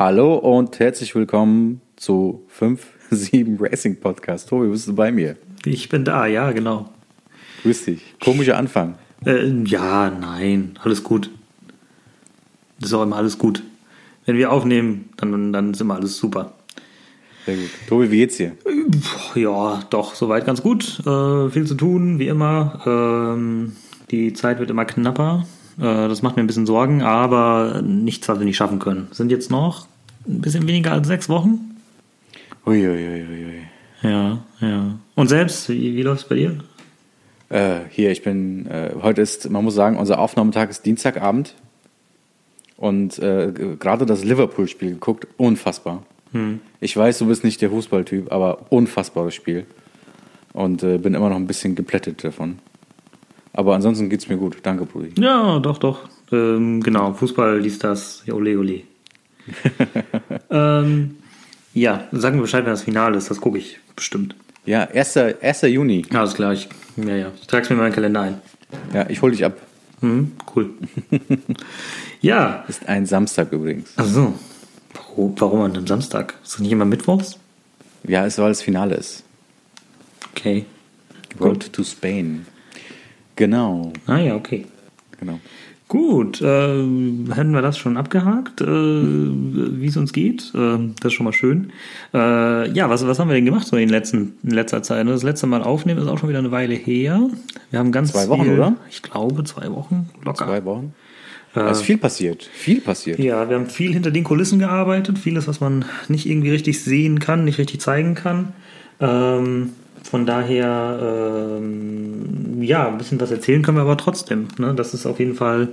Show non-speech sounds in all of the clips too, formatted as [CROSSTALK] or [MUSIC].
Hallo und herzlich willkommen zu 5-7 [LAUGHS] Racing Podcast. Tobi, bist du bei mir? Ich bin da, ja, genau. Grüß dich. Komischer Anfang. Äh, ja, nein, alles gut. Das ist auch immer alles gut. Wenn wir aufnehmen, dann, dann ist immer alles super. Sehr gut. Tobi, wie geht's dir? Ja, doch, soweit ganz gut. Äh, viel zu tun, wie immer. Ähm, die Zeit wird immer knapper. Äh, das macht mir ein bisschen Sorgen, aber nichts, was wir nicht schaffen können. Sind jetzt noch ein bisschen weniger als sechs Wochen. Uiuiuiui. Ja, ja. Und selbst, wie, wie läuft es bei dir? Äh, hier, ich bin, äh, heute ist, man muss sagen, unser Aufnahmetag ist Dienstagabend. Und äh, gerade das Liverpool-Spiel geguckt, unfassbar. Hm. Ich weiß, du bist nicht der Fußballtyp, aber unfassbares Spiel. Und äh, bin immer noch ein bisschen geplättet davon. Aber ansonsten geht's mir gut. Danke, Brudi. Ja, doch, doch. Ähm, genau, Fußball liest das. Ja, Ole, ole. [LAUGHS] ähm, ja, sag mir Bescheid, wenn das Finale ist. Das gucke ich bestimmt. Ja, 1. 1. Juni. Ja, alles klar. Ich, ja, ja. Ich trage es mir in meinen Kalender ein. Ja, ich hol dich ab. Hm, cool. [LAUGHS] ja. Ist ein Samstag übrigens. Ach so. Warum, an einem Samstag? Ist das nicht immer Mittwochs? Ja, es weil das Finale ist. Okay. Road to Spain. Genau, Ah ja, okay. genau. Gut, äh, hätten wir das schon abgehakt, äh, wie es uns geht. Äh, das ist schon mal schön. Äh, ja, was, was haben wir denn gemacht so in, letzten, in letzter Zeit? Das letzte Mal aufnehmen ist auch schon wieder eine Weile her. Wir haben ganz Zwei Wochen, viel, oder? Ich glaube, zwei Wochen locker. Zwei Wochen. Da ist viel passiert. Viel passiert. Ja, wir haben viel hinter den Kulissen gearbeitet, vieles, was man nicht irgendwie richtig sehen kann, nicht richtig zeigen kann. Ähm, von daher, ähm, ja, ein bisschen was erzählen können wir aber trotzdem. Ne? Das ist auf jeden Fall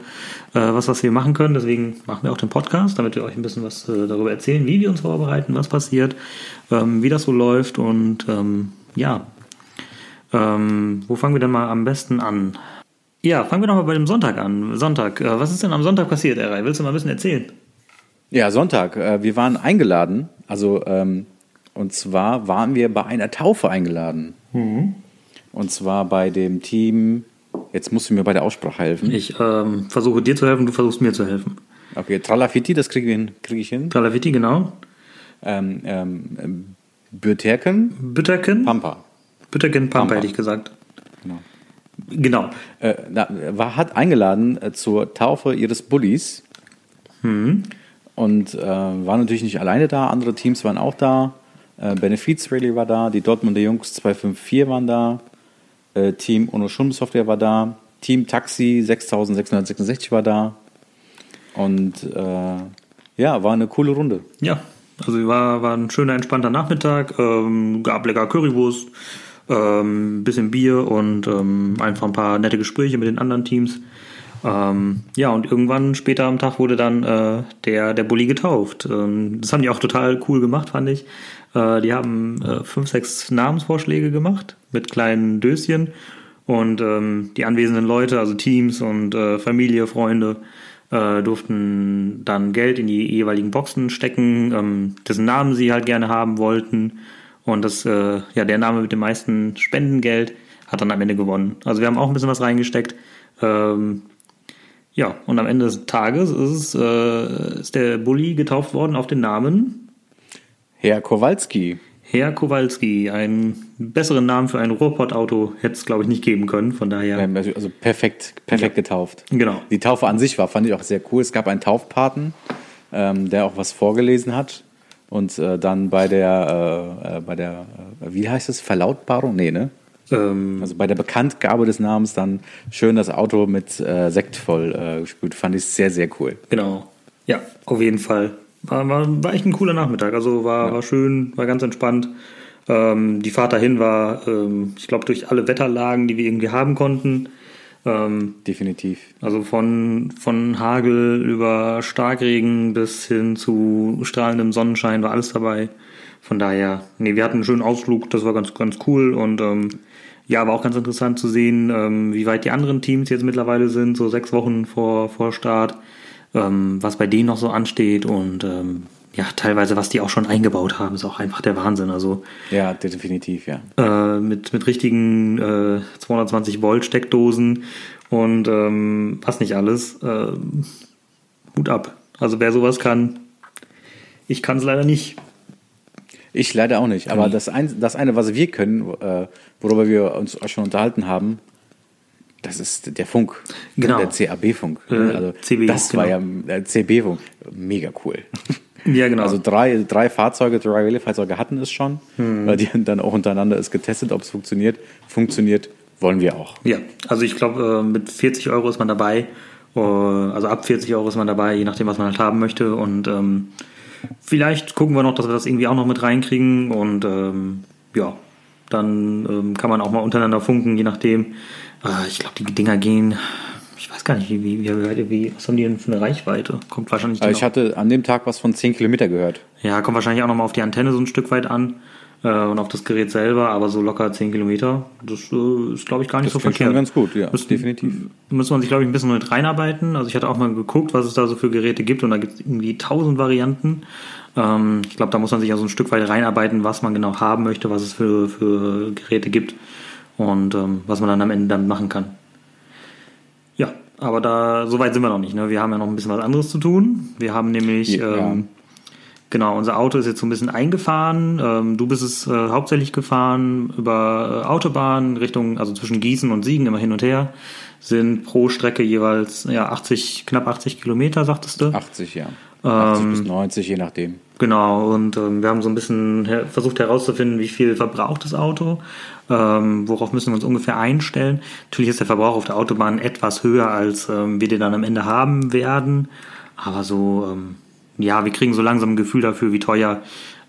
äh, was, was wir machen können. Deswegen machen wir auch den Podcast, damit wir euch ein bisschen was äh, darüber erzählen, wie wir uns vorbereiten, was passiert, ähm, wie das so läuft und ähm, ja. Ähm, wo fangen wir denn mal am besten an? Ja, fangen wir doch mal bei dem Sonntag an. Sonntag. Äh, was ist denn am Sonntag passiert, Eray? Willst du mal ein bisschen erzählen? Ja, Sonntag. Äh, wir waren eingeladen. Also, ähm, und zwar waren wir bei einer Taufe eingeladen. Und zwar bei dem Team. Jetzt musst du mir bei der Aussprache helfen. Ich ähm, versuche dir zu helfen, du versuchst mir zu helfen. Okay, Tralafiti, das kriege ich, hin- krieg ich hin. Talaviti, genau. Ähm, ähm, Bürterken, Bütterken? Pampa. Bütterken Pampa, Pampa. hätte ich gesagt. Genau. Genau. Äh, na, war, hat eingeladen äh, zur Taufe ihres Bullies. Und äh, war natürlich nicht alleine da, andere Teams waren auch da. Äh, Benefiz Rally war da, die Dortmunder Jungs 254 waren da, äh, Team Ono Schum Software war da, Team Taxi 6666 war da. Und äh, ja, war eine coole Runde. Ja, also war, war ein schöner, entspannter Nachmittag. Ähm, gab lecker Currywurst, ähm, bisschen Bier und ähm, einfach ein paar nette Gespräche mit den anderen Teams. Ähm, ja, und irgendwann später am Tag wurde dann äh, der, der Bulli getauft. Ähm, das haben die auch total cool gemacht, fand ich. Äh, die haben äh, fünf, sechs Namensvorschläge gemacht mit kleinen Döschen. Und ähm, die anwesenden Leute, also Teams und äh, Familie, Freunde, äh, durften dann Geld in die jeweiligen Boxen stecken, ähm, dessen Namen sie halt gerne haben wollten. Und das, äh, ja, der Name mit dem meisten Spendengeld hat dann am Ende gewonnen. Also wir haben auch ein bisschen was reingesteckt. Ähm, ja, und am Ende des Tages ist, äh, ist der Bulli getauft worden auf den Namen Herr Kowalski. Herr Kowalski. Einen besseren Namen für ein Ruhrpott-Auto hätte es, glaube ich, nicht geben können. Von daher, Also also perfekt, perfekt getauft. genau. Die Taufe an sich war, fand ich auch sehr cool. Es gab einen Taufpaten, ähm, der auch was vorgelesen hat. Und äh, dann bei der, äh, äh, bei der, äh, wie heißt es, Verlautbarung? Nee, ne? Ähm, Also bei der Bekanntgabe des Namens dann schön das Auto mit äh, Sekt voll äh, gespült. Fand ich sehr, sehr cool. Genau. Ja, auf jeden Fall. War, war, war echt ein cooler Nachmittag. Also war, war schön, war ganz entspannt. Ähm, die Fahrt dahin war, ähm, ich glaube, durch alle Wetterlagen, die wir irgendwie haben konnten. Ähm, Definitiv. also von, von Hagel über Starkregen bis hin zu strahlendem Sonnenschein war alles dabei. Von daher, nee, wir hatten einen schönen Ausflug, das war ganz, ganz cool und ähm, ja, war auch ganz interessant zu sehen, ähm, wie weit die anderen Teams jetzt mittlerweile sind, so sechs Wochen vor, vor Start, ähm, was bei denen noch so ansteht und ähm, ja, teilweise, was die auch schon eingebaut haben, ist auch einfach der Wahnsinn. Also Ja, definitiv, ja. äh, mit, mit richtigen äh, 220 Volt Steckdosen und ähm, was nicht alles. Äh, Hut ab. Also wer sowas kann, Ich kann es leider nicht. Ich leider auch nicht. Aber das, ein, das eine, was wir können, äh, worüber wir uns auch schon unterhalten haben, das ist der Funk. Genau. Der CAB-Funk. Äh, also CB, das war ja genau. der CB-Funk. Mega cool. [LAUGHS] Ja, genau. Also drei, drei Fahrzeuge, drei Rallye-Fahrzeuge hatten es schon. Hm. Weil die haben dann auch untereinander ist getestet, ob es funktioniert. Funktioniert, wollen wir auch. Ja, also ich glaube, äh, mit 40 Euro ist man dabei. Äh, Also ab 40 Euro ist man dabei, je nachdem, was man halt haben möchte. Und ähm, vielleicht gucken wir noch, dass wir das irgendwie auch noch mit reinkriegen. Und ähm, ja, dann ähm, kann man auch mal untereinander funken, je nachdem. Äh, ich glaube, die Dinger gehen. Ich weiß gar nicht, wie, wie, wie, wie, was haben die denn für eine Reichweite? Kommt wahrscheinlich Also genau- ich hatte an dem Tag was von 10 Kilometer gehört. Ja, kommt wahrscheinlich auch nochmal auf die Antenne so ein Stück weit an äh, und auf das Gerät selber, aber so locker 10 Kilometer, das äh, ist, glaube ich, gar nicht so klingt verkehrt. schon ganz gut, ja, Müssen- definitiv. Muss man sich, glaube ich, ein bisschen mit reinarbeiten. Also ich hatte auch mal geguckt, was es da so für Geräte gibt und da gibt es irgendwie tausend Varianten. Ähm, ich glaube, da muss man sich ja so ein Stück weit reinarbeiten, was man genau haben möchte, was es für, für Geräte gibt und ähm, was man dann am Ende damit machen kann. Ja, aber da so weit sind wir noch nicht. Ne? Wir haben ja noch ein bisschen was anderes zu tun. Wir haben nämlich Ja. ähm, Genau, unser Auto ist jetzt so ein bisschen eingefahren. Ähm, du bist es äh, hauptsächlich gefahren über äh, Autobahn Richtung, also zwischen Gießen und Siegen immer hin und her. Sind pro Strecke jeweils ja 80, knapp 80 Kilometer, sagtest du. 80, ja. 80 Ähm, bis 90, je nachdem. Genau, und ähm, wir haben so ein bisschen her versucht herauszufinden, wie viel verbraucht das Auto, ähm, worauf müssen wir uns ungefähr einstellen. Natürlich ist der Verbrauch auf der Autobahn etwas höher, als ähm, wir den dann am Ende haben werden, aber so, ähm, ja, wir kriegen so langsam ein Gefühl dafür, wie teuer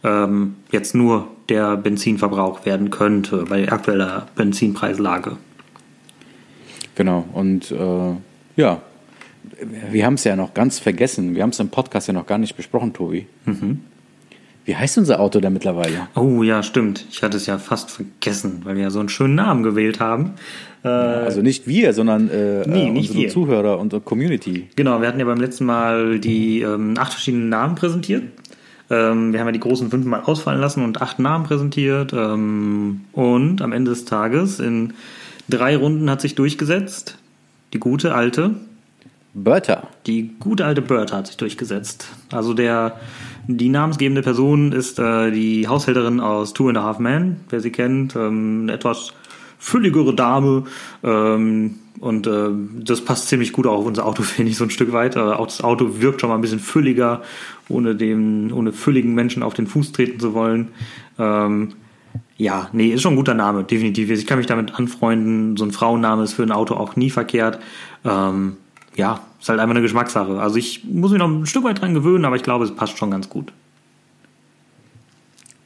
ähm, jetzt nur der Benzinverbrauch werden könnte bei aktueller Benzinpreislage. Genau. Und äh, ja, wir haben es ja noch ganz vergessen. Wir haben es im Podcast ja noch gar nicht besprochen, Tobi. Mhm. Wie heißt unser Auto denn mittlerweile? Oh ja, stimmt. Ich hatte es ja fast vergessen, weil wir ja so einen schönen Namen gewählt haben. Äh, Also nicht wir, sondern äh, Nee, nicht unsere wir. Zuhörer, unsere Community. Genau, wir hatten ja beim letzten Mal die ähm, acht verschiedenen Namen präsentiert. Ähm, wir haben ja die großen fünf mal ausfallen lassen und acht Namen präsentiert. Ähm, und am Ende des Tages in drei Runden hat sich durchgesetzt. Die gute alte, Bertha. die gute alte Bird hat sich durchgesetzt. Also der, die namensgebende Person ist äh, die Haushälterin aus Two and a Half Men, wer sie kennt, ähm, eine etwas fülligere Dame. Ähm, und äh, das passt ziemlich gut auch auf unser Auto, [LAUGHS] finde ich, so ein Stück weit. Äh, auch das Auto wirkt schon mal ein bisschen fülliger, ohne dem, ohne fülligen Menschen auf den Fuß treten zu wollen. Ähm, ja, nee, ist schon ein guter Name, definitiv. Ich kann mich damit anfreunden. So ein Frauenname ist für ein Auto auch nie verkehrt. Ähm, ja, ist halt einfach eine Geschmackssache. Also ich muss mich noch ein Stück weit dran gewöhnen, aber ich glaube, es passt schon ganz gut.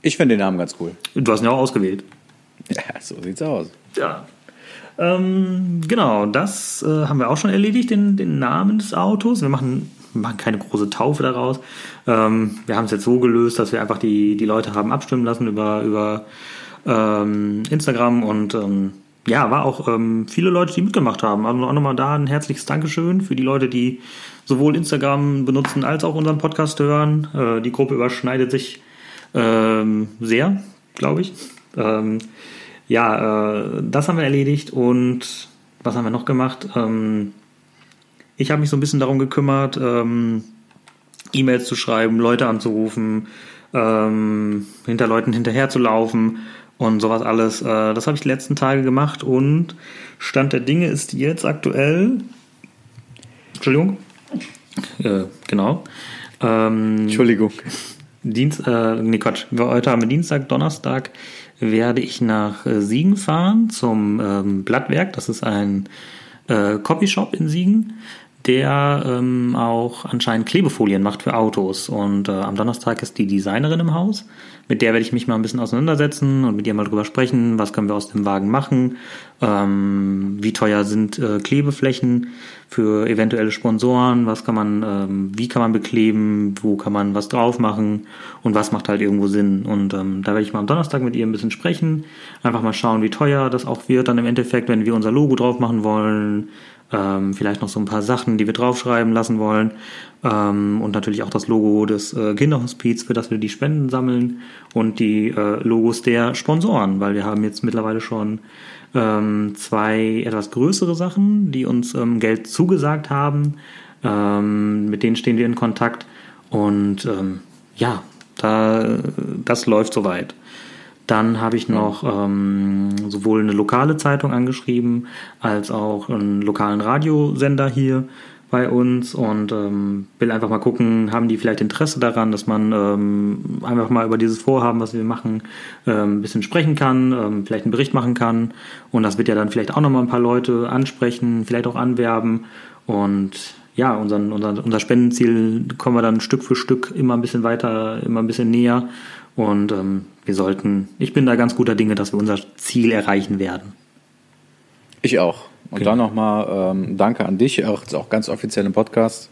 Ich finde den Namen ganz cool. Du hast ihn ja auch ausgewählt. [LAUGHS] Ja, so sieht's aus. Ja. Ähm, genau, das äh, haben wir auch schon erledigt, den, den Namen des Autos. Wir machen, machen keine große Taufe daraus. Ähm, wir haben es jetzt so gelöst, dass wir einfach die, die Leute haben abstimmen lassen über, über ähm, Instagram und ähm, ja, war auch ähm, viele Leute, die mitgemacht haben. Also auch nochmal da ein herzliches Dankeschön für die Leute, die sowohl Instagram benutzen als auch unseren Podcast hören. Äh, die Gruppe überschneidet sich ähm, sehr, glaube ich. Ähm, ja, äh, das haben wir erledigt und was haben wir noch gemacht? Ähm, ich habe mich so ein bisschen darum gekümmert, ähm, E-Mails zu schreiben, Leute anzurufen, ähm, hinter Leuten hinterherzulaufen und sowas alles. Äh, das habe ich die letzten Tage gemacht und Stand der Dinge ist jetzt aktuell. Entschuldigung. Äh, genau. Ähm, Entschuldigung. Dienst, äh, nee, Quatsch. Heute haben wir Dienstag, Donnerstag werde ich nach äh, Siegen fahren zum ähm, Blattwerk. Das ist ein äh, Copyshop in Siegen, der ähm, auch anscheinend Klebefolien macht für Autos. Und äh, am Donnerstag ist die Designerin im Haus. Mit der werde ich mich mal ein bisschen auseinandersetzen und mit ihr mal drüber sprechen, was können wir aus dem Wagen machen, ähm, wie teuer sind äh, Klebeflächen für eventuelle Sponsoren, was kann man, ähm, wie kann man bekleben, wo kann man was drauf machen? Und was macht halt irgendwo Sinn. Und ähm, da werde ich mal am Donnerstag mit ihr ein bisschen sprechen, einfach mal schauen, wie teuer das auch wird dann im Endeffekt, wenn wir unser Logo drauf machen wollen, ähm, vielleicht noch so ein paar Sachen, die wir draufschreiben lassen wollen ähm, und natürlich auch das Logo des äh, Kinderhospiz, für das wir die Spenden sammeln und die äh, Logos der Sponsoren, weil wir haben jetzt mittlerweile schon ähm, zwei etwas größere Sachen, die uns ähm, Geld zugesagt haben. Ähm, mit denen stehen wir in Kontakt und ähm, ja, da, das läuft soweit. Dann habe ich noch ähm, sowohl eine lokale Zeitung angeschrieben, als auch einen lokalen Radiosender hier bei uns und ähm, will einfach mal gucken, haben die vielleicht Interesse daran, dass man ähm, einfach mal über dieses Vorhaben, was wir machen, ähm, ein bisschen sprechen kann, ähm, vielleicht einen Bericht machen kann. Und das wird ja dann vielleicht auch nochmal ein paar Leute ansprechen, vielleicht auch anwerben. Und ja, unseren, unser, unser Spendenziel kommen wir dann Stück für Stück immer ein bisschen weiter, immer ein bisschen näher. Und ähm, wir sollten, ich bin da ganz guter Dinge, dass wir unser Ziel erreichen werden. Ich auch. Und okay. dann nochmal ähm, danke an dich, auch, auch ganz offiziell im Podcast,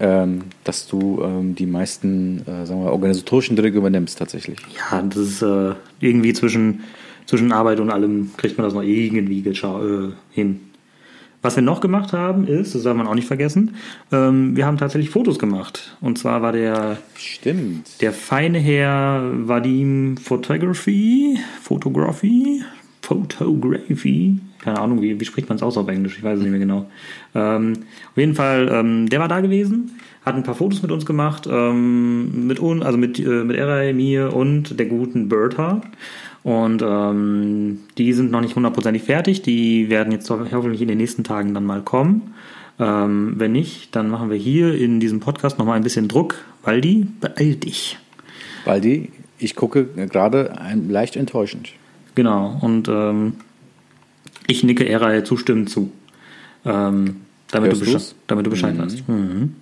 ähm, dass du ähm, die meisten äh, sagen wir, organisatorischen Dinge übernimmst tatsächlich. Ja, das ist äh, irgendwie zwischen, zwischen Arbeit und allem kriegt man das noch irgendwie äh, hin. Was wir noch gemacht haben, ist, das soll man auch nicht vergessen, ähm, wir haben tatsächlich Fotos gemacht. Und zwar war der, Stimmt. der feine Herr Vadim Photography, Photography, Photography, keine Ahnung, wie, wie spricht man es aus auf Englisch? Ich weiß es nicht mehr genau. Ähm, auf jeden Fall, ähm, der war da gewesen, hat ein paar Fotos mit uns gemacht, ähm, mit uns, also mit, äh, mit Eray, mir und der guten Bertha. Und ähm, die sind noch nicht hundertprozentig fertig. Die werden jetzt hoffentlich in den nächsten Tagen dann mal kommen. Ähm, wenn nicht, dann machen wir hier in diesem Podcast nochmal ein bisschen Druck. Waldi, beeil dich. Waldi, ich gucke gerade leicht enttäuschend. Genau, und ähm, ich nicke Eray zustimmend zu. Ähm, damit, du damit, du Bescheid mhm. weißt. Mhm.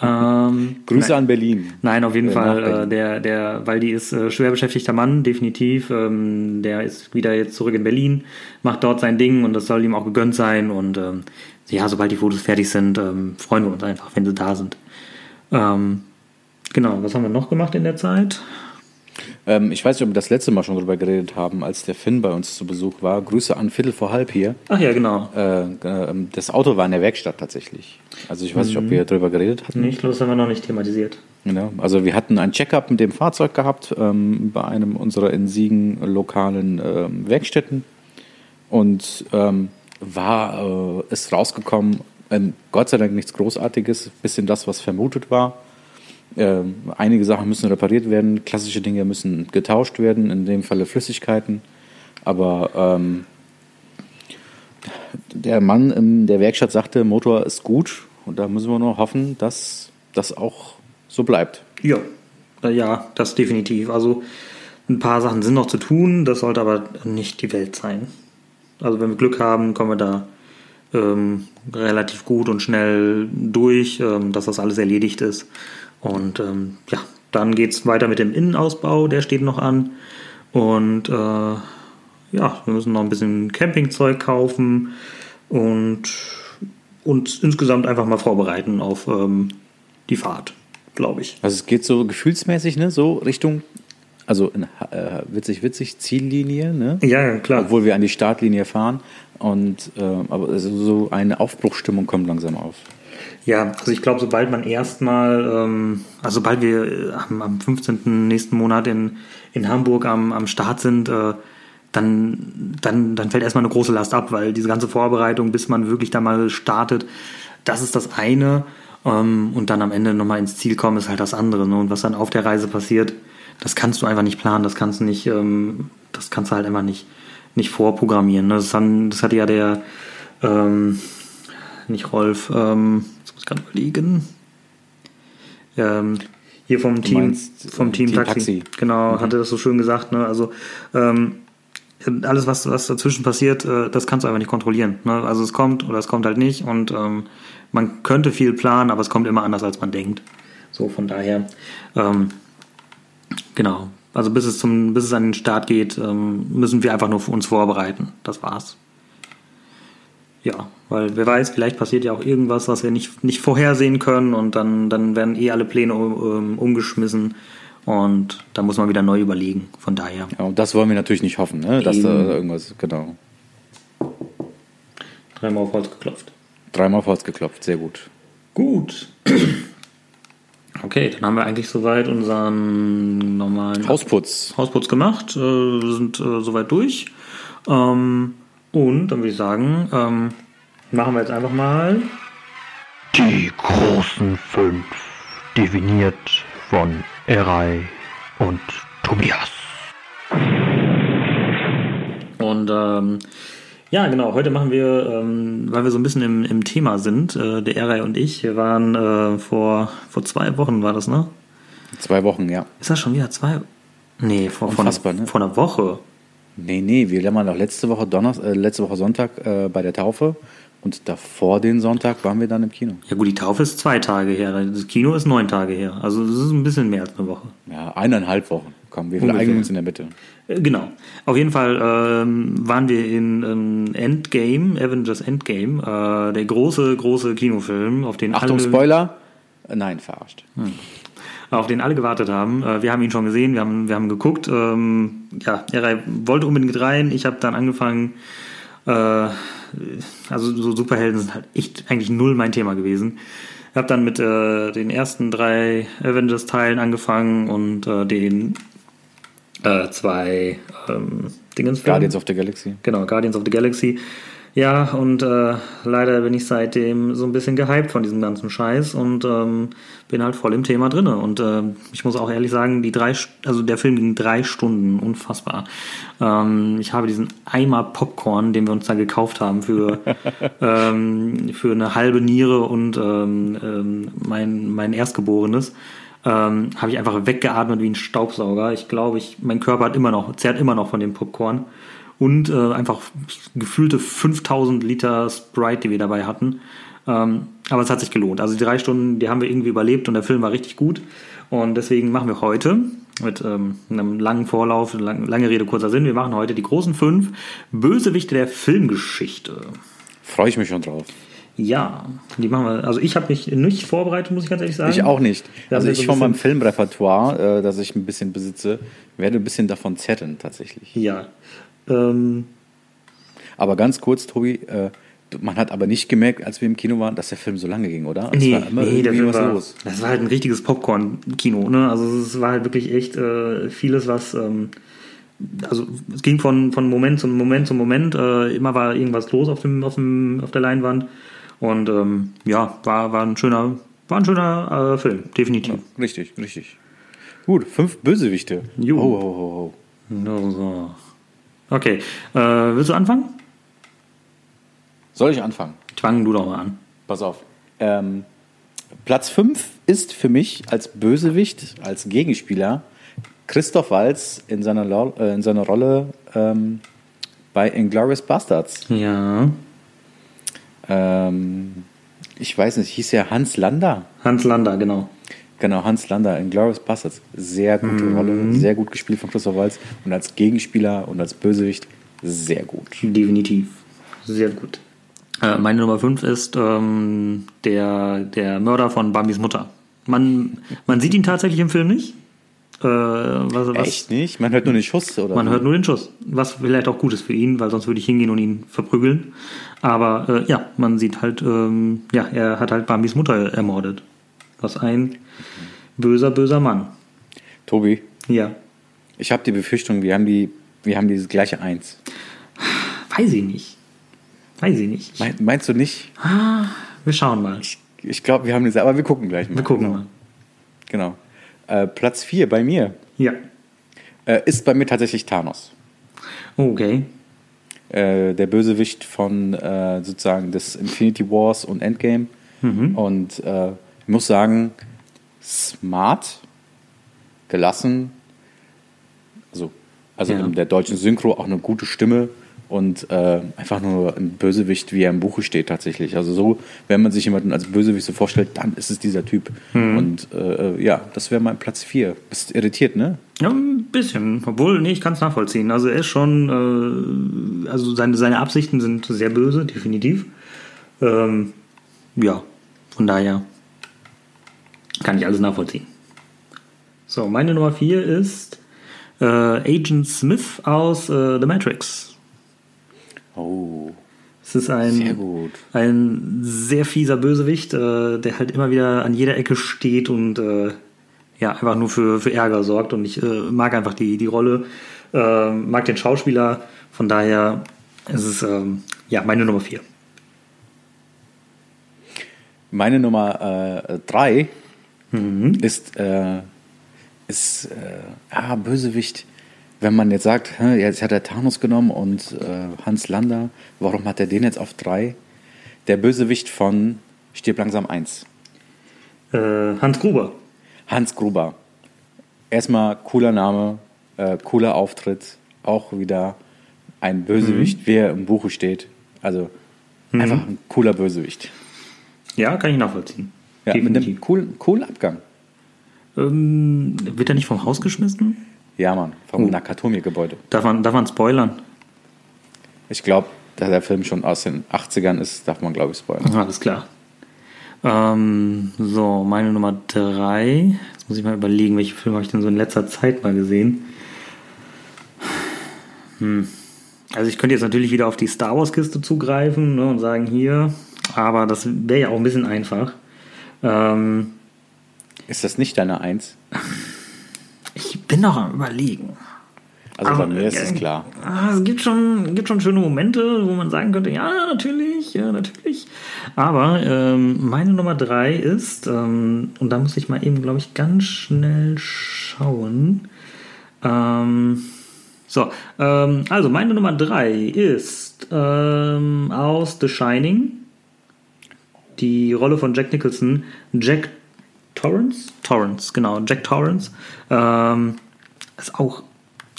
Ähm, Grüße nein, an Berlin. Nein, auf jeden äh, Fall. Äh, der, der Waldi ist äh, schwer beschäftigter Mann, definitiv. Ähm, der ist wieder jetzt zurück in Berlin, macht dort sein Ding und das soll ihm auch gegönnt sein. Und ähm, ja, sobald die Fotos fertig sind, ähm, freuen wir uns einfach, wenn sie da sind. Ähm, genau, was haben wir noch gemacht in der Zeit? Ähm, ich weiß nicht, ob wir das letzte Mal schon darüber geredet haben, als der Finn bei uns zu Besuch war. Grüße an Viertel vor halb hier. Ach ja, genau. Äh, äh, das Auto war in der Werkstatt tatsächlich. Also ich weiß mhm. nicht, ob wir darüber geredet hatten. Glaube, das haben wir noch nicht thematisiert. Genau. Also wir hatten ein Check-up mit dem Fahrzeug gehabt ähm, bei einem unserer in Siegen lokalen ähm, Werkstätten und ähm, war äh, ist rausgekommen. Ähm, Gott sei Dank nichts Großartiges, bisschen das, was vermutet war. Äh, einige Sachen müssen repariert werden, klassische Dinge müssen getauscht werden, in dem Falle Flüssigkeiten. Aber ähm, der Mann in der Werkstatt sagte, Motor ist gut und da müssen wir nur hoffen, dass das auch so bleibt. Ja, ja, das definitiv. Also ein paar Sachen sind noch zu tun, das sollte aber nicht die Welt sein. Also wenn wir Glück haben, kommen wir da ähm, relativ gut und schnell durch, ähm, dass das alles erledigt ist. Und ähm, ja, dann geht es weiter mit dem Innenausbau, der steht noch an. Und äh, ja, wir müssen noch ein bisschen Campingzeug kaufen und uns insgesamt einfach mal vorbereiten auf ähm, die Fahrt, glaube ich. Also es geht so gefühlsmäßig, ne, so Richtung, also in, äh, witzig, witzig, Ziellinie, ne? Ja, klar. Obwohl wir an die Startlinie fahren. Und äh, aber so eine Aufbruchstimmung kommt langsam auf. Ja, also ich glaube, sobald man erstmal, ähm, also sobald wir äh, am, am 15. nächsten Monat in, in Hamburg am, am Start sind, äh, dann, dann, dann fällt erstmal eine große Last ab, weil diese ganze Vorbereitung, bis man wirklich da mal startet, das ist das eine. Ähm, und dann am Ende nochmal ins Ziel kommen, ist halt das andere. Ne? Und was dann auf der Reise passiert, das kannst du einfach nicht planen, das kannst du nicht, ähm, das kannst du halt einfach nicht, nicht vorprogrammieren. Ne? Das, dann, das hatte ja der, ähm, nicht Rolf, ähm, jetzt muss ich gerade überlegen. Ähm, hier vom Team, meinst, vom Team, Team Taxi. Taxi. Genau, mhm. hatte das so schön gesagt. Ne? Also ähm, alles, was, was dazwischen passiert, äh, das kannst du einfach nicht kontrollieren. Ne? Also es kommt oder es kommt halt nicht und ähm, man könnte viel planen, aber es kommt immer anders, als man denkt. So, von daher, ähm, genau. Also bis es zum, bis es an den Start geht, ähm, müssen wir einfach nur für uns vorbereiten. Das war's. Ja, weil wer weiß, vielleicht passiert ja auch irgendwas, was wir nicht, nicht vorhersehen können und dann, dann werden eh alle Pläne um, umgeschmissen und da muss man wieder neu überlegen. Von daher. Ja, und das wollen wir natürlich nicht hoffen, ne? dass da irgendwas, genau. Dreimal auf Holz geklopft. Dreimal auf Holz geklopft, sehr gut. Gut. Okay, dann haben wir eigentlich soweit unseren normalen Hausputz, Hausputz gemacht, äh, sind äh, soweit durch. Ähm, und dann würde ich sagen, ähm, machen wir jetzt einfach mal die großen fünf, definiert von Erei und Tobias. Und ähm, ja, genau, heute machen wir, ähm, weil wir so ein bisschen im, im Thema sind, äh, der Erei und ich, wir waren äh, vor, vor zwei Wochen, war das, ne? Zwei Wochen, ja. Ist das schon wieder zwei? Nee, vor, vor, einer, ne? vor einer Woche. Nee, nee, wir waren doch letzte Woche Donnerstag, äh, letzte Woche Sonntag äh, bei der Taufe und davor den Sonntag waren wir dann im Kino. Ja gut, die Taufe ist zwei Tage her, das Kino ist neun Tage her. Also das ist ein bisschen mehr als eine Woche. Ja, eineinhalb Wochen. Komm, wir vereinigen uns in der Mitte. Äh, Genau. Auf jeden Fall ähm, waren wir in ähm, Endgame, Avengers Endgame, äh, der große, große Kinofilm, auf den Achtung, alle, Spoiler. Nein, verarscht. Auf den alle gewartet haben. Äh, wir haben ihn schon gesehen, wir haben, wir haben geguckt. Ähm, ja, er wollte unbedingt rein. Ich habe dann angefangen. Äh, also so Superhelden sind halt echt eigentlich null mein Thema gewesen. Ich habe dann mit äh, den ersten drei Avengers-Teilen angefangen und äh, den äh, zwei ähm, Dingensfilmen. Guardians of the Galaxy. Genau, Guardians of the Galaxy. Ja, und äh, leider bin ich seitdem so ein bisschen gehypt von diesem ganzen Scheiß und ähm, bin halt voll im Thema drinne. Und äh, ich muss auch ehrlich sagen, die drei, also der Film ging drei Stunden, unfassbar. Ähm, ich habe diesen Eimer Popcorn, den wir uns da gekauft haben für [LAUGHS] ähm, für eine halbe Niere und ähm, ähm, mein mein Erstgeborenes ähm, habe ich einfach weggeatmet wie ein Staubsauger. Ich glaube, ich, mein Körper hat immer noch, zerrt immer noch von dem Popcorn. Und äh, einfach gefühlte 5000 Liter Sprite, die wir dabei hatten. Ähm, aber es hat sich gelohnt. Also die drei Stunden, die haben wir irgendwie überlebt und der Film war richtig gut. Und deswegen machen wir heute mit ähm, einem langen Vorlauf, lang, lange Rede, kurzer Sinn, wir machen heute die großen fünf Bösewichte der Filmgeschichte. Freue ich mich schon drauf. Ja, die machen wir. Also ich habe mich nicht vorbereitet, muss ich ganz ehrlich sagen. Ich auch nicht. Wir Also ich so von meinem Filmrepertoire, äh, das ich ein bisschen besitze, werde ein bisschen davon zerren tatsächlich. Ja. Ähm, Aber ganz kurz, Tobi, äh, man hat aber nicht gemerkt, als wir im Kino waren, dass der Film so lange ging, oder? Es nee, war immer nee, der irgendwie was war, los. das war halt ein richtiges Popcorn-Kino. Ne? Also es war halt wirklich echt äh, vieles, was... Ähm, also es ging von, von Moment zu Moment zu Moment. Äh, immer war irgendwas los auf, dem, auf, dem, auf der Leinwand. Und ähm, ja, war, war ein schöner, war ein schöner äh, Film, definitiv. Richtig, richtig. Gut, fünf Bösewichte. Jo. Ho, ho, ho, ho. Ja, so. Okay, äh, willst du anfangen? Soll ich anfangen? Fang du doch mal an. Pass auf. Ähm, Platz 5 ist für mich als Bösewicht, als Gegenspieler Christoph Waltz in seiner, Lo äh, in seiner Rolle ähm, bei Inglourious Bastards. Ja. Ähm, ich weiß nicht, hieß er Hans Lander? Hans Lander, genau. Genau, Hans Lander in Glorious Bastards. Sehr gute Rolle, sehr gut gespielt von Christoph Waltz. Und als Gegenspieler und als Bösewicht sehr gut. Definitiv. Sehr gut. Äh, meine Nummer 5 ist ähm, der, der Mörder von Bambis Mutter. Man, man sieht ihn tatsächlich im Film nicht. Äh, was, was, Echt nicht? Man hört nur den Schuss, oder? Man so? hört nur den Schuss. Was vielleicht auch gut ist für ihn, weil sonst würde ich hingehen und ihn verprügeln. Aber äh, ja, man sieht halt, ähm, ja, er hat halt Bambis Mutter ermordet. Was ein böser, böser Mann. Tobi, Ja. ich habe die Befürchtung, wir haben die, wir haben dieses gleiche Eins. Weiß ich nicht. Weiß ich nicht. Mein, meinst du nicht? Wir schauen mal. Ich glaube, wir haben diese, aber wir gucken gleich mal. Wir gucken genau. mal. Genau. Äh, Platz 4 bei mir Ja. äh, ist bei mir tatsächlich Thanos. Okay. äh, der Bösewicht von äh, sozusagen des Infinity Wars und Endgame. Und äh, ich muss sagen, smart, gelassen, also, also Ja. in der deutschen Synchro auch eine gute Stimme und äh, einfach nur ein Bösewicht, wie er im Buche steht tatsächlich. Also so, wenn man sich jemanden als Bösewicht so vorstellt, dann ist es dieser Typ. Und äh, ja, das wäre mein Platz 4. Bist irritiert, ne? Ja, ein bisschen. Obwohl, nee, ich kann es nachvollziehen. Also er ist schon, äh, also seine, seine Absichten sind sehr böse, definitiv. Ähm, ja, von daher kann ich alles nachvollziehen. So, meine Nummer 4 ist äh, Agent Smith aus äh, The Matrix. Oh, Es ist ein, sehr gut. ein sehr fieser Bösewicht, äh, der halt immer wieder an jeder Ecke steht und äh, ja, einfach nur für, für Ärger sorgt. Und ich äh, mag einfach die, die Rolle, äh, mag den Schauspieler. Von daher ist es ähm, ja meine Nummer 4. Meine Nummer 3 ist äh, ist, äh, ah, Bösewicht. Wenn man jetzt sagt, hä, jetzt hat er Thanos genommen und äh, Hans Lander, warum hat er den jetzt auf drei? Der Bösewicht von Stirb langsam 1. Äh, Hans Gruber. Hans Gruber. Erstmal cooler Name, äh, cooler Auftritt, auch wieder ein Bösewicht, Mhm. wie er im Buche steht. Also einfach ein cooler Bösewicht. Ja, kann ich nachvollziehen. Ja, mit einem Definitiv. coolen, coolen Abgang. Ähm, wird er nicht vom Haus geschmissen? Ja, Mann, vom Oh. Nakatomi-Gebäude. Darf man, darf man spoilern? Ich glaube, da der Film schon aus den 80ern ist, darf man, glaube ich, spoilern. Alles klar. Ähm, so, meine Nummer drei. Jetzt muss ich mal überlegen, welche Filme habe ich denn so in letzter Zeit mal gesehen. Hm. Also ich könnte jetzt natürlich wieder auf die Star Wars Kiste zugreifen ne, und sagen hier, aber das wäre ja auch ein bisschen einfach. Ähm, Ist das nicht deine Eins? ich bin noch am überlegen. Also Aber, bei mir ist äh, es klar. Ah, es gibt schon, gibt schon schöne Momente, wo man sagen könnte, ja, natürlich, ja, natürlich. Aber ähm, meine Nummer drei ist, ähm, und da muss ich mal eben, glaube ich, ganz schnell schauen. Ähm, so, ähm, also meine Nummer drei ist ähm, aus The Shining die Rolle von Jack Nicholson, Jack Torrance? Torrance, genau, Jack Torrance. Ähm, ist auch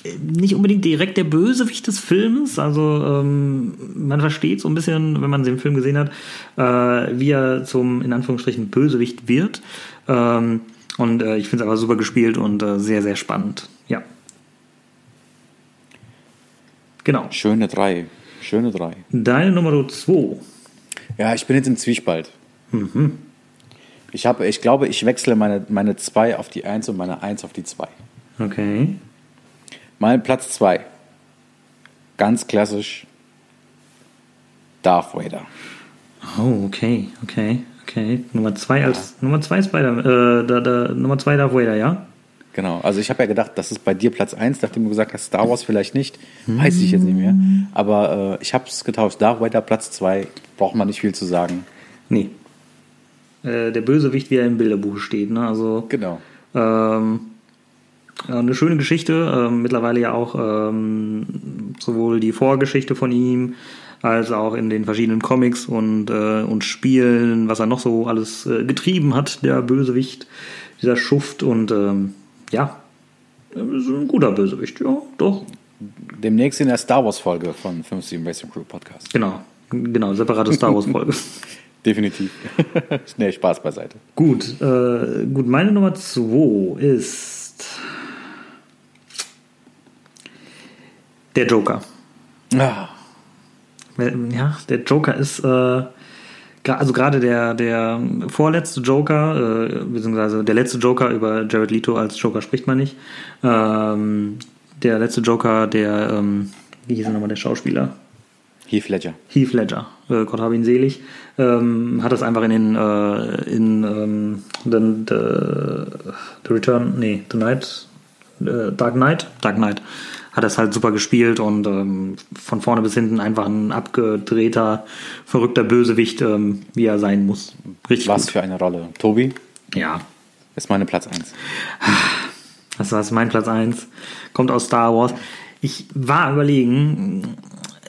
äh, nicht unbedingt direkt der Bösewicht des Films. Also ähm, man versteht so ein bisschen, wenn man den Film gesehen hat, äh, wie er zum in Anführungsstrichen Bösewicht wird. Ähm, und äh, ich finde es aber super gespielt und äh, sehr, sehr spannend. Ja. Genau. Schöne drei. Schöne drei. Deine Nummer 2. Ja, ich bin jetzt im Zwiespalt. Ich, habe, ich glaube, ich wechsle meine, meine zwei auf die Eins und meine Eins auf die zwei. Okay. Mein Platz zwei. Ganz klassisch. Darth Vader. Oh, okay, okay, okay. Nummer 2 als Nummer 2 Spider äh, da, da, Nummer 2 Darth Vader, ja? Genau. Also ich habe ja gedacht, das ist bei dir Platz eins, nachdem du gesagt hast, Star Wars vielleicht nicht. Weiß ich jetzt nicht mehr. Aber äh, ich habe es getauscht. Darth Vader Platz zwei. Braucht man nicht viel zu sagen. Nee. Äh, der Bösewicht, wie er im Bilderbuch steht, ne? Also Genau. ähm, eine schöne Geschichte, ähm, mittlerweile ja auch ähm, sowohl die Vorgeschichte von ihm als auch in den verschiedenen Comics und, äh, und Spielen, was er noch so alles äh, getrieben hat, der Bösewicht, dieser Schuft und ähm, ja, ist ein guter Bösewicht, ja, doch. Demnächst in der Star Wars Folge von 50 Racing Crew Podcast. Genau, genau, separate Star Wars Folge. [LAUGHS] [LAUGHS] Definitiv. [LAUGHS] nee, Spaß beiseite. gut, äh, gut, meine Nummer 2 ist der Joker. Ah, Ja, der Joker ist, äh, also gerade der, der vorletzte Joker, äh, beziehungsweise der letzte Joker über Jared Leto als Joker spricht man nicht. Ähm, der letzte Joker, der, ähm, wie hieß er nochmal, der Schauspieler? Heath Ledger. Heath Ledger, äh, Gott habe ihn selig, ähm, hat das einfach in den, äh, in ähm, den, the, the Return, nee, The Night, äh, Dark Knight, Dark Knight, hat das halt super gespielt und ähm, von vorne bis hinten einfach ein abgedrehter, verrückter Bösewicht, ähm, wie er sein muss. Richtig Was gut. für eine Rolle. Tobi Ja, ist meine Platz eins. das war mein Platz 1. Kommt aus Star Wars. Ich war überlegen,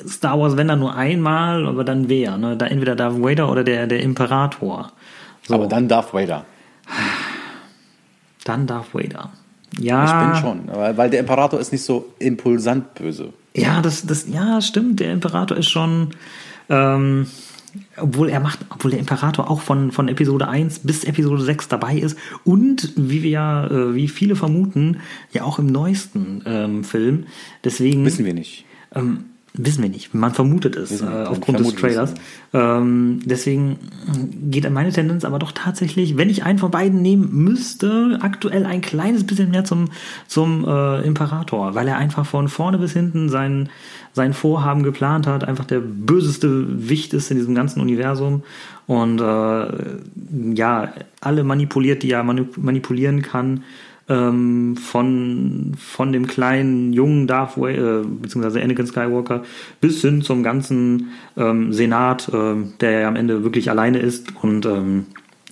Star Wars, wenn dann nur einmal, aber dann wer? Ne? Da entweder Darth Vader oder der, der Imperator. So, Aber dann Darth Vader. dann Darth Vader. Ich Ja, bin schon. Weil, weil der Imperator ist nicht so impulsant böse. ja, das, das, ja, stimmt. Der Imperator ist schon, ähm, obwohl er macht, obwohl der Imperator auch von, von Episode 1 bis Episode 6 dabei ist und wie wir ja, äh, wie viele vermuten, ja auch im neuesten ähm, Film. Deswegen. Wissen wir nicht. Ähm, wissen wir nicht. Man vermutet es äh, aufgrund des Trailers. Ähm, deswegen geht meine Tendenz aber doch tatsächlich, wenn ich einen von beiden nehmen müsste, aktuell ein kleines bisschen mehr zum, zum äh, Imperator, weil er einfach von vorne bis hinten sein, sein Vorhaben geplant hat, einfach der böseste Wicht ist in diesem ganzen Universum und äh, ja, alle manipuliert, die er manip manipulieren kann ähm, von, von dem kleinen jungen Darth Vader, äh, beziehungsweise Anakin Skywalker, bis hin zum ganzen ähm, Senat, ähm, der ja am Ende wirklich alleine ist. Und ähm,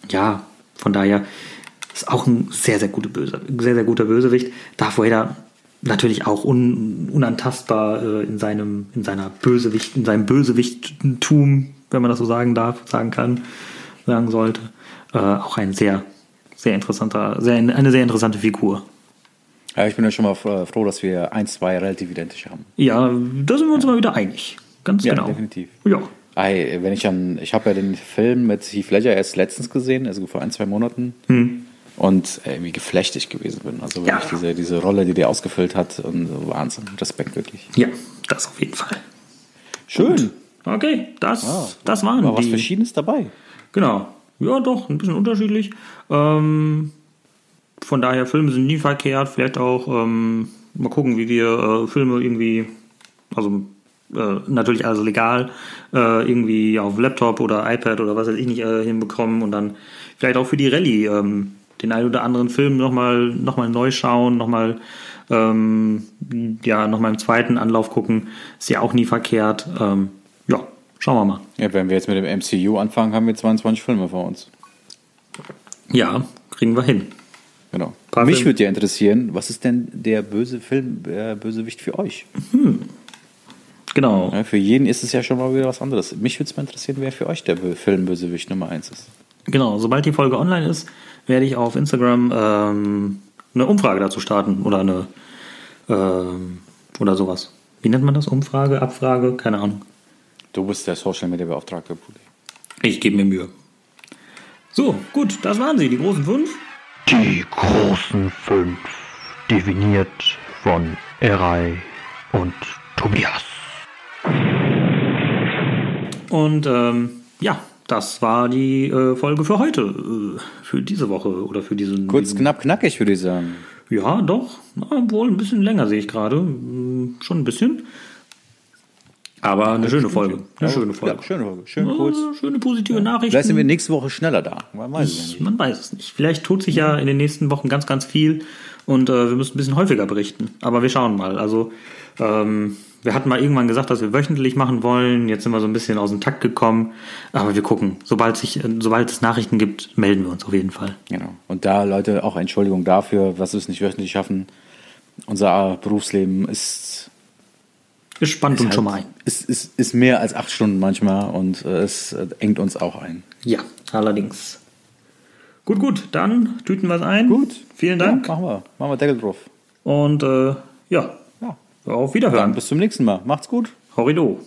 ja, von daher Ist auch ein sehr, sehr, gute Böse, sehr, sehr guter Bösewicht. Darth Vader natürlich auch un, unantastbar äh, in seinem, in seiner Bösewicht, in seinem Bösewichttum, wenn man das so sagen darf, sagen kann, sagen sollte. Äh, auch ein sehr, sehr interessanter, sehr, eine sehr interessante Figur. Ja, ich bin ja schon mal froh, dass wir ein, zwei relativ identisch haben. Ja, da sind wir uns ja. mal wieder einig. Ganz ja, genau. definitiv. Ja. Ey, wenn ich an, ich habe ja den Film mit Heath Ledger erst letztens gesehen, also vor ein, zwei Monaten. Hm. Und ey, wie geflechtig gewesen bin. Also wirklich ja. diese, diese Rolle, die der ausgefüllt hat. Und Wahnsinn. Respekt wirklich. Ja, das auf jeden Fall. Schön. Gut. Okay, das, ah, das waren war die. was Verschiedenes dabei. Genau. Ja, doch, ein bisschen unterschiedlich. Ähm, von daher, Filme sind nie verkehrt. Vielleicht auch ähm, mal gucken, wie wir äh, Filme irgendwie, also äh, natürlich also legal, äh, irgendwie auf Laptop oder iPad oder was weiß ich nicht äh, hinbekommen und dann vielleicht auch für die Rallye ähm, den einen oder anderen Film nochmal noch mal neu schauen, nochmal ähm, ja, noch im zweiten Anlauf gucken. Ist ja auch nie verkehrt. Ähm, schauen wir mal. Ja, wenn wir jetzt mit dem MCU anfangen, haben wir 22 Filme vor uns. Ja, kriegen wir hin. Genau. Mich würde ja interessieren, was ist denn der böse Film, äh, Bösewicht für euch? Hm. Genau. Ja, für jeden ist es ja schon mal wieder was anderes. Mich würde es mal interessieren, wer für euch der Filmbösewicht Nummer 1 ist. Genau, sobald die Folge online ist, werde ich auf Instagram ähm, eine Umfrage dazu starten oder eine ähm, oder sowas. Wie nennt man das? Umfrage, Abfrage? Keine Ahnung. Du bist der Social Media Beauftragte, Brudi. Ich gebe mir Mühe. So, gut, das waren sie, die großen fünf. Die großen fünf, definiert von Erei und Tobias. Und ähm, ja, das war die äh, Folge für heute, äh, für diese Woche oder für diesen. Kurz, diesen, knapp, knackig, würde ich sagen. Ja, doch. Na, wohl ein bisschen länger sehe ich gerade. Hm, schon ein bisschen. Aber eine schöne Folge. Eine schöne Folge. Ja, schöne Folge. Schön kurz. schöne positive ja. Nachrichten. Vielleicht sind wir nächste Woche schneller da. Man weiß, ich, es, ja man weiß es nicht. Vielleicht tut sich ja in den nächsten Wochen ganz, ganz viel und äh, wir müssen ein bisschen häufiger berichten. Aber wir schauen mal. Also ähm, wir hatten mal irgendwann gesagt, dass wir wöchentlich machen wollen. Jetzt sind wir so ein bisschen aus dem Takt gekommen. Aber wir gucken. Sobald, sich, sobald es Nachrichten gibt, melden wir uns auf jeden Fall. Genau. Und da, Leute, auch Entschuldigung dafür, was wir es nicht wöchentlich schaffen. Unser Berufsleben ist. Es spannt uns halt, schon mal ein. Es ist, ist mehr als acht Stunden manchmal und äh, es engt uns auch ein. Ja, allerdings. Gut, gut, dann tüten wir es ein. Gut. Vielen Dank. Ja, machen wir. Machen wir Deckel drauf. Und äh, ja, auf Wiederhören. Dann bis zum nächsten Mal. Macht's gut. Horrido.